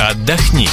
Отдохни.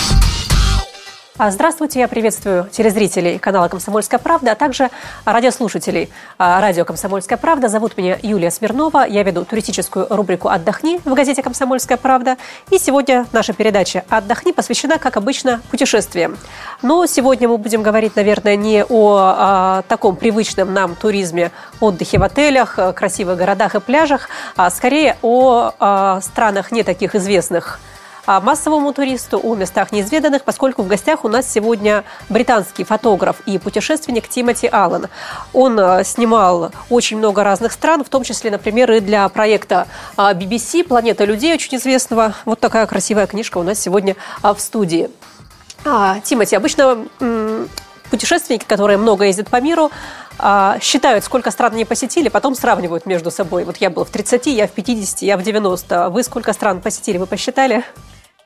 А, Здравствуйте, я приветствую телезрителей канала «Комсомольская правда», а также радиослушателей а, радио «Комсомольская правда». Зовут меня Юлия Смирнова, я веду туристическую рубрику «Отдохни» в газете «Комсомольская правда». И сегодня наша передача «Отдохни» посвящена, как обычно, путешествиям. Но сегодня мы будем говорить, наверное, не о а, таком привычном нам туризме, отдыхе в отелях, красивых городах и пляжах, а скорее о а, странах не таких известных – массовому туристу о местах неизведанных, поскольку в гостях у нас сегодня британский фотограф и путешественник Тимоти Аллен. Он э, снимал очень много разных стран, в том числе, например, и для проекта BBC «Планета людей», очень известного. Вот такая красивая книжка у нас сегодня а, в студии. А, Тимати, обычно путешественники, которые много ездят по миру, а, считают, сколько стран они посетили, потом сравнивают между собой. Вот я был в 30, я в 50, я в 90. Вы сколько стран посетили, вы посчитали?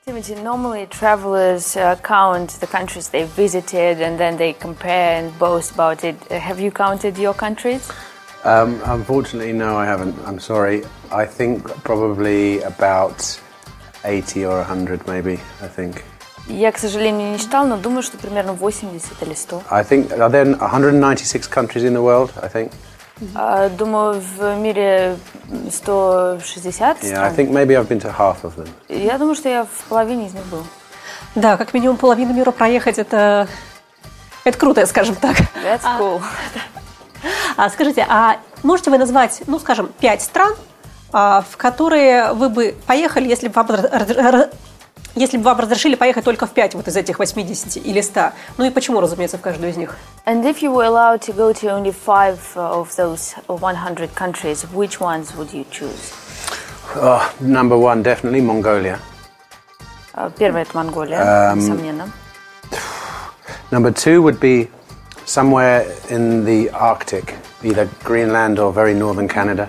Timothy, normally travelers uh, count the countries they visited and then they compare and boast about it. Uh, have you counted your countries? Um, unfortunately, no, I haven't. I'm sorry. I think probably about 80 or 100, maybe, I think. Я, к сожалению, не считал, но думаю, что примерно 80 или 100. I think, are there 196 countries in the world, I think? Думаю, в мире 160 стран. Yeah, I think maybe I've been to half of them. Я думаю, что я в половине из них был. Да, как минимум половину мира проехать, это, это круто, скажем так. That's cool. А, а скажите, а можете вы назвать, ну, скажем, пять стран, а, в которые вы бы поехали, если бы вам если бы вам разрешили поехать только в 5 вот из этих 80 или 100, ну и почему, разумеется, в каждую из них? And if you were allowed to go to only five of those 100 countries, which ones would you choose? Oh, number one, definitely Mongolia. Первое это Монголия, um, несомненно. Number two would be somewhere in the Arctic, either Greenland or very northern Canada.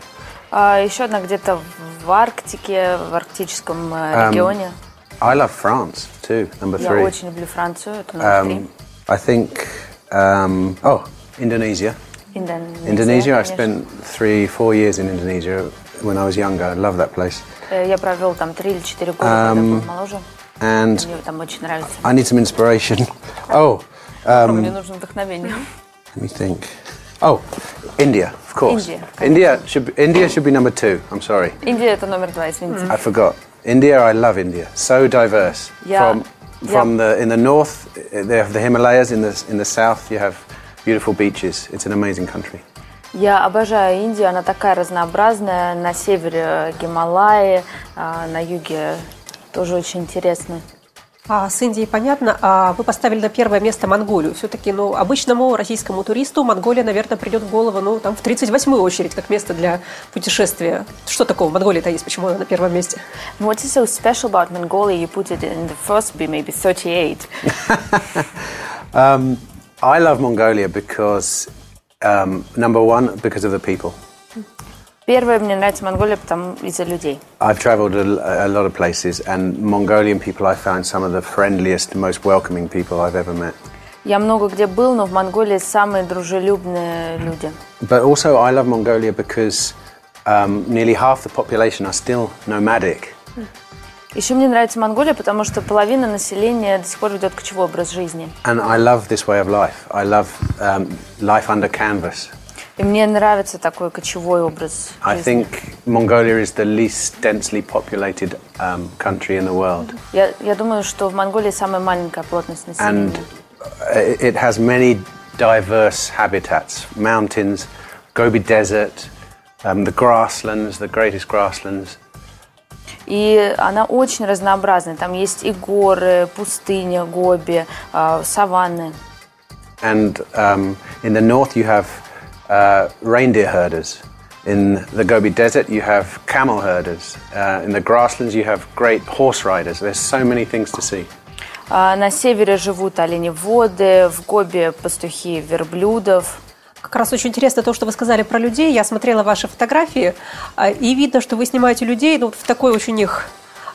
Uh, еще одна где-то в Арктике, в арктическом um, регионе. I love France too. Number three. Я очень люблю Францию. Это номер три. I think. Um, oh, Indonesia. Indonesia. Indonesia. I spent three, four years in Indonesia when I was younger. I love that place. Я провел там три или четыре года, когда был моложе. And Мне там очень нравится. I need some inspiration. Oh. Um, Мне нужно вдохновение. Let me think. Oh, India, of course. India. India should be, India should be number two. I'm sorry. Индия это номер два, извините. I forgot. India, I love India. So diverse. Yeah. From from yeah. the in the north, they have the Himalayas. In the in the south, you have beautiful beaches. It's an amazing country. Я обожаю Индию, она такая разнообразная. На севере Гималаи, на юге тоже очень интересно. А с Индией понятно. А вы поставили на первое место Монголию. Все-таки, ну, обычному российскому туристу Монголия, наверное, придет в голову, ну, там, в 38-ю очередь, как место для путешествия. Что такого в Монголии-то есть? Почему она на первом месте? What is so special about Mongolia? You put it in the first be maybe 38. um, I love Mongolia because, um, number one, because of the people. Первое, мне нравится Монголия, потому из-за людей. I've traveled a, a lot of places, and Mongolian people I found some of the friendliest, most welcoming people I've ever met. Я много где был, но в Монголии самые дружелюбные люди. But also, I love Mongolia because um, nearly half the population are still nomadic. Еще мне нравится Монголия, потому что половина населения до сих пор ведет кочевой образ жизни. And I love this way of life. I love um, life under canvas. И мне нравится такой кочевой образ I think Mongolia is the least densely populated um, country in the world. Я, я думаю, что в Монголии самая маленькая плотность населения. And it has many diverse habitats, mountains, Gobi Desert, um, the grasslands, the greatest grasslands. И она очень разнообразная. Там есть и горы, пустыня, Гоби, э, саванны. And um, in the north you have uh, reindeer herders. In the Gobi Desert, you have camel herders. Uh, in the grasslands, you have great horse riders. There's so many things to see. На севере живут оленеводы, в Гоби пастухи верблюдов. Как раз очень интересно то, что вы сказали про людей. Я смотрела ваши фотографии, и видно, что вы снимаете людей ну, в такой очень их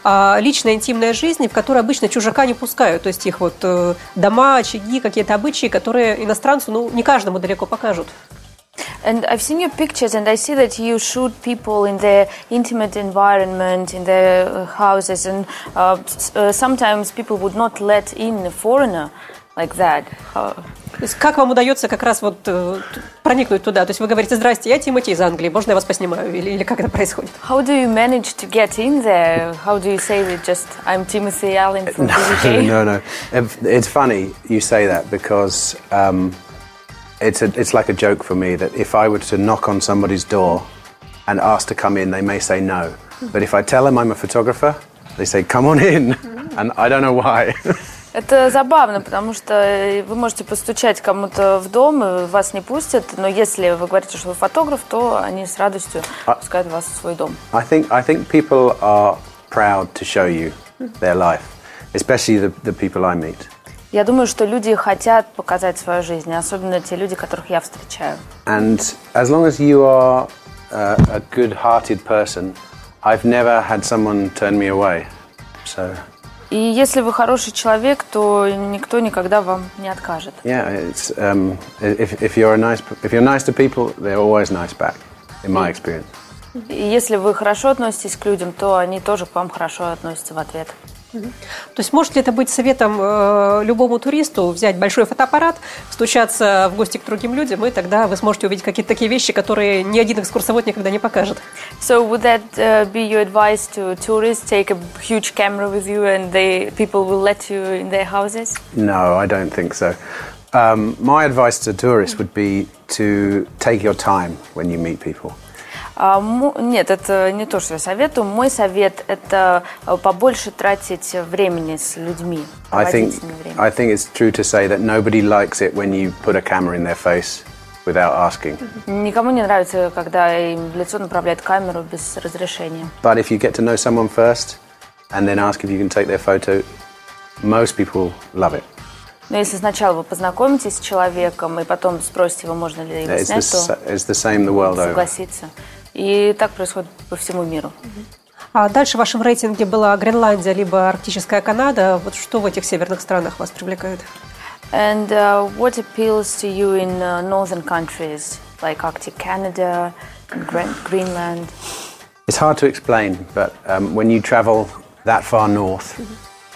личная интимная жизнь, в которой обычно чужака не пускают. То есть их вот э, дома, очаги, какие-то обычаи, которые иностранцу ну, не каждому далеко покажут. And I've seen your pictures, and I see that you shoot people in their intimate environment, in their uh, houses, and uh, s- uh, sometimes people would not let in a foreigner like that. How, То есть как вам удается как раз вот э, т- проникнуть туда? То есть вы говорите, здрасте, я Тимати из Англии, можно я вас поснимаю? Или, или как это происходит? how do you manage to get in there? How do you say that just, I'm Timothy Allen from the UK? no, no. If- It's funny you say that because um, it's a, it's like a joke for me that if I were to knock on somebody's door and ask to come in, they may say no. But if I tell them I'm a photographer, they say come on in, and I don't know why. Это забавно, потому что э, вы можете постучать кому-то в дом, и вас не пустят, но если вы говорите, что вы фотограф, то они с радостью пускают вас в свой дом. I think I think people are proud to show you their life, especially the, the people I meet. Я думаю, что люди хотят показать свою жизнь, особенно те люди, которых я встречаю. And as long as you are uh, a good-hearted person, I've never had someone turn me away. So И если вы хороший человек, то никто никогда вам не откажет. yeah, it's um, if, if you're a nice if you're nice to people, they're always nice back, in my experience. И если вы хорошо относитесь к людям, то они тоже к вам хорошо относятся в ответ. То есть может ли это быть советом э, любому туристу взять большой фотоаппарат, стучаться в гости к другим людям, и тогда вы сможете увидеть какие-то такие вещи, которые ни один экскурсовод никогда не покажет? So would that uh, be your advice to tourists? Take a huge camera with you, and they people will let you in their houses. No, I don't think so. Um, my advice to tourists would be to take your time when you meet people. А, нет, это не то, что я советую. Мой совет – это э, побольше тратить времени с людьми, I think. I think it's true to say that nobody likes it when you put a camera in their face without asking. Никому не нравится, когда им в лицо направляют камеру без разрешения. But if you get to know someone first and then ask if you can take their photo, most people love it. Но если сначала вы познакомитесь с человеком и потом спросите его, можно ли его снять, то согласится. И так происходит по всему миру. А дальше в вашем рейтинге была Гренландия либо Арктическая Канада. Вот что в этих северных странах вас привлекает? And uh, what appeals to you in uh, northern countries like Arctic Canada, Gre- Greenland? It's hard to explain, but um, when you travel that far north,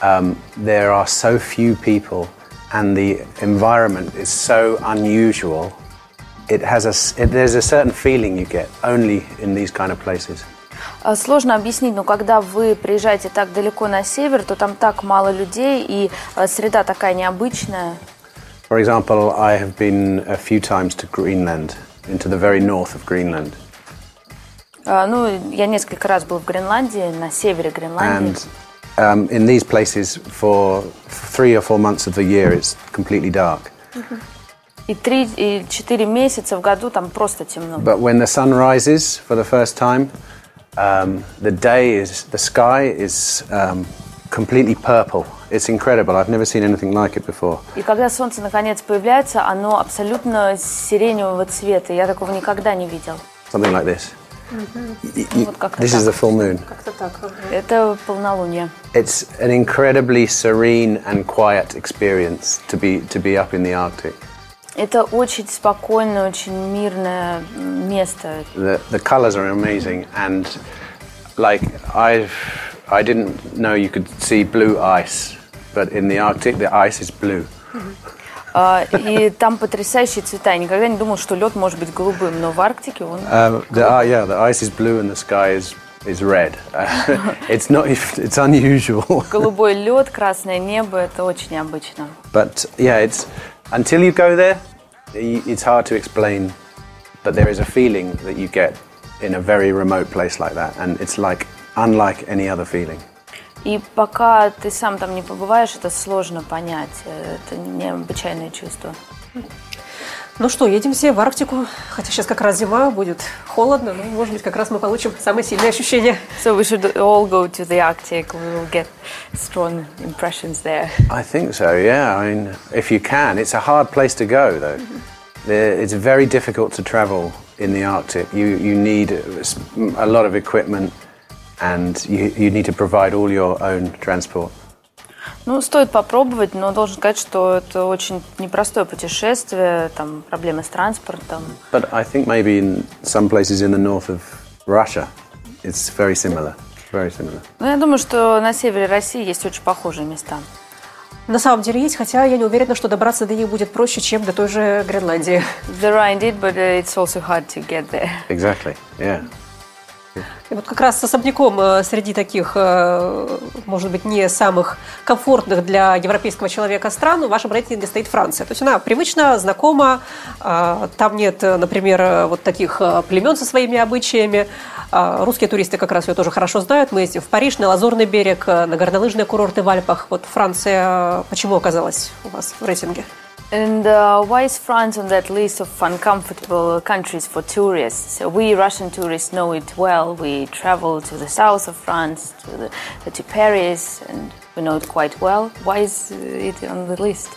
um, there are so few people, and the environment is so unusual. It has a, s- it, there's a certain feeling you get only in these kind of places. А, Сложно объяснить, но когда вы приезжаете так далеко на север, то там так мало людей, и э, среда такая необычная. For example, I have been a few times to Greenland, into the very north of Greenland, А, Ну, я несколько раз был в Гренландии, на севере Гренландии. and um, in these places, for three or four months of the year, it's completely dark. И три, и четыре месяца в году там просто темно. But when the sun rises for the first time, um, the day is, the sky is um, completely purple. It's incredible. I've never seen anything like it before. И когда солнце наконец появляется, оно абсолютно сиреневого цвета. Я такого никогда не видел. Something like this. Вот как-то this is the full moon. Как-то так. Это полнолуние. It's an incredibly serene and quiet experience to be, to be up in the Arctic. Это очень спокойное, очень мирное место. The, the colors are amazing, and like I've, I didn't know you could see blue ice, but in the Arctic, the ice is blue. А, И там потрясающие цвета. Я никогда не думал, что лед может быть голубым, но в Арктике он... Um, the, uh, yeah, the ice is blue and the sky is, is red. it's not. It's unusual, Голубой лед, красное небо, это очень необычно. but yeah, it's until you go there, y- it's hard to explain. But there is a feeling that you get in a very remote place like that, and it's like unlike any other feeling. И пока ты сам там не побываешь, это сложно понять. Это необычайное чувство. Ну что, едем все в Арктику. Хотя сейчас как раз зима, будет холодно, но, может быть, как раз мы получим самые сильные ощущения. So we should all go to the Arctic. We will get strong impressions there. I think so. Yeah, I mean, if you can, it's a hard place to go though. There- It's very difficult to travel in the Arctic. You you need a s- a lot of equipment, and you you need to provide all your own transport. Ну, стоит попробовать, но должен сказать, что это очень непростое путешествие, там проблемы с транспортом. But I think maybe in some places in the north of Russia, it's very similar. Very similar. Ну, я думаю, что на севере России есть очень похожие места. На самом деле есть, хотя я не уверена, что добраться до них будет проще, чем до той же Гренландии. There are indeed, but it's also hard to get there. Exactly. Yeah. И вот как раз с особняком э, среди таких, э, может быть, не самых комфортных для европейского человека стран в вашем рейтинге стоит Франция. То есть она привычна, знакома, э, там нет, например, вот таких племен со своими обычаями. Русские туристы как раз ее тоже хорошо знают. Мы ездим в Париж, на Лазурный берег, на горнолыжные курорты в Альпах. Вот Франция почему оказалась у вас в рейтинге? And uh, why is France on that list of uncomfortable countries for tourists? We Russian tourists know it well. We travel to the south of France, to, the, to Paris, and we know it quite well. Why is it on the list?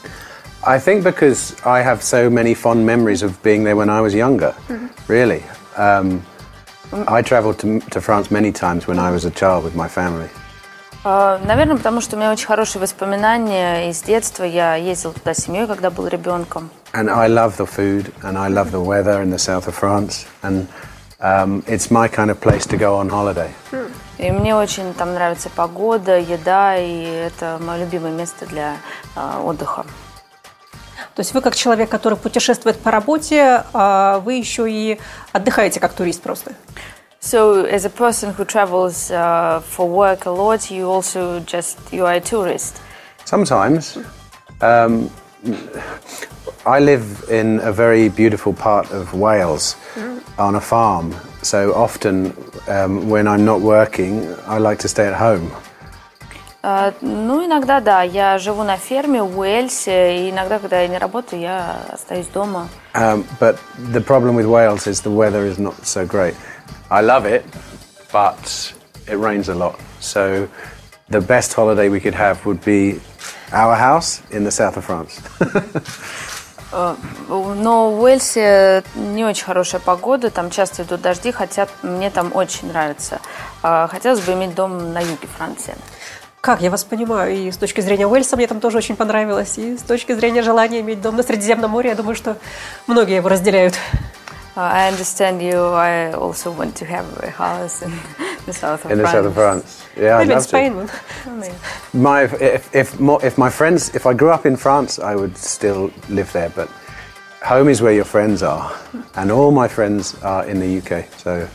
I think because I have so many fond memories of being there when I was younger, mm-hmm. really. Um, I travelled to, to France many times when I was a child with my family. Наверное, потому что у меня очень хорошие воспоминания из детства. Я ездил туда с семьей, когда был ребенком. And I love the food, and I love the weather in the south of France, and um, it's my kind of place to go on holiday. И мне очень там нравится погода, еда, и это мое любимое место для uh, отдыха. То есть вы как человек, который путешествует по работе, вы еще и отдыхаете как турист просто? So, as a person who travels uh, for work a lot, you also just you are a tourist. Sometimes, um, I live in a very beautiful part of Wales mm. on a farm. So often, um, when I'm not working, I like to stay at home. Uh, ну, иногда да. Я живу на ферме в Уэльсе, и иногда, когда я не работаю, я остаюсь дома. Um, but the problem with Wales is the weather is not so great. I love it, but it rains a lot. So the best holiday we could have would be our house in the south of France. Но в Уэльсе не очень хорошая погода, там часто идут дожди, хотя мне там очень нравится. Хотелось бы иметь дом на юге Франции. Как, я вас понимаю, и с точки зрения Уэльса мне там тоже очень понравилось, и с точки зрения желания иметь дом на Средиземном море, я думаю, что многие его разделяют. Uh, I understand you. I also want to have a house in the south of in France. the south of France. Yeah, Maybe I'd in love Spain. To. My if if, more, if my friends if I grew up in France, I would still live there. But home is where your friends are, and all my friends are in the UK. So.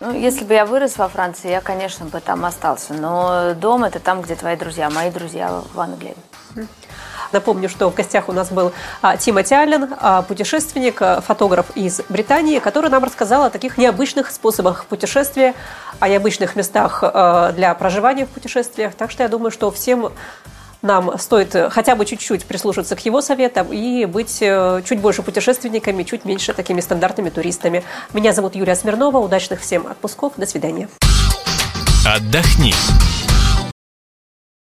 Ну, если бы я вырос во Франции, я, конечно, бы там остался. Но дом это там, где твои друзья. Мои друзья в Англии. Напомню, что в гостях у нас был а, Тимоти Аллен, а, путешественник, а, фотограф из Британии, который нам рассказал о таких необычных способах путешествия, о необычных местах для проживания в путешествиях. Так что я думаю, что всем нам стоит хотя бы чуть-чуть прислушаться к его советам и быть э, чуть больше путешественниками, чуть меньше такими стандартными туристами. Меня зовут Юлия Смирнова. Удачных всем отпусков. До свидания. Отдохни.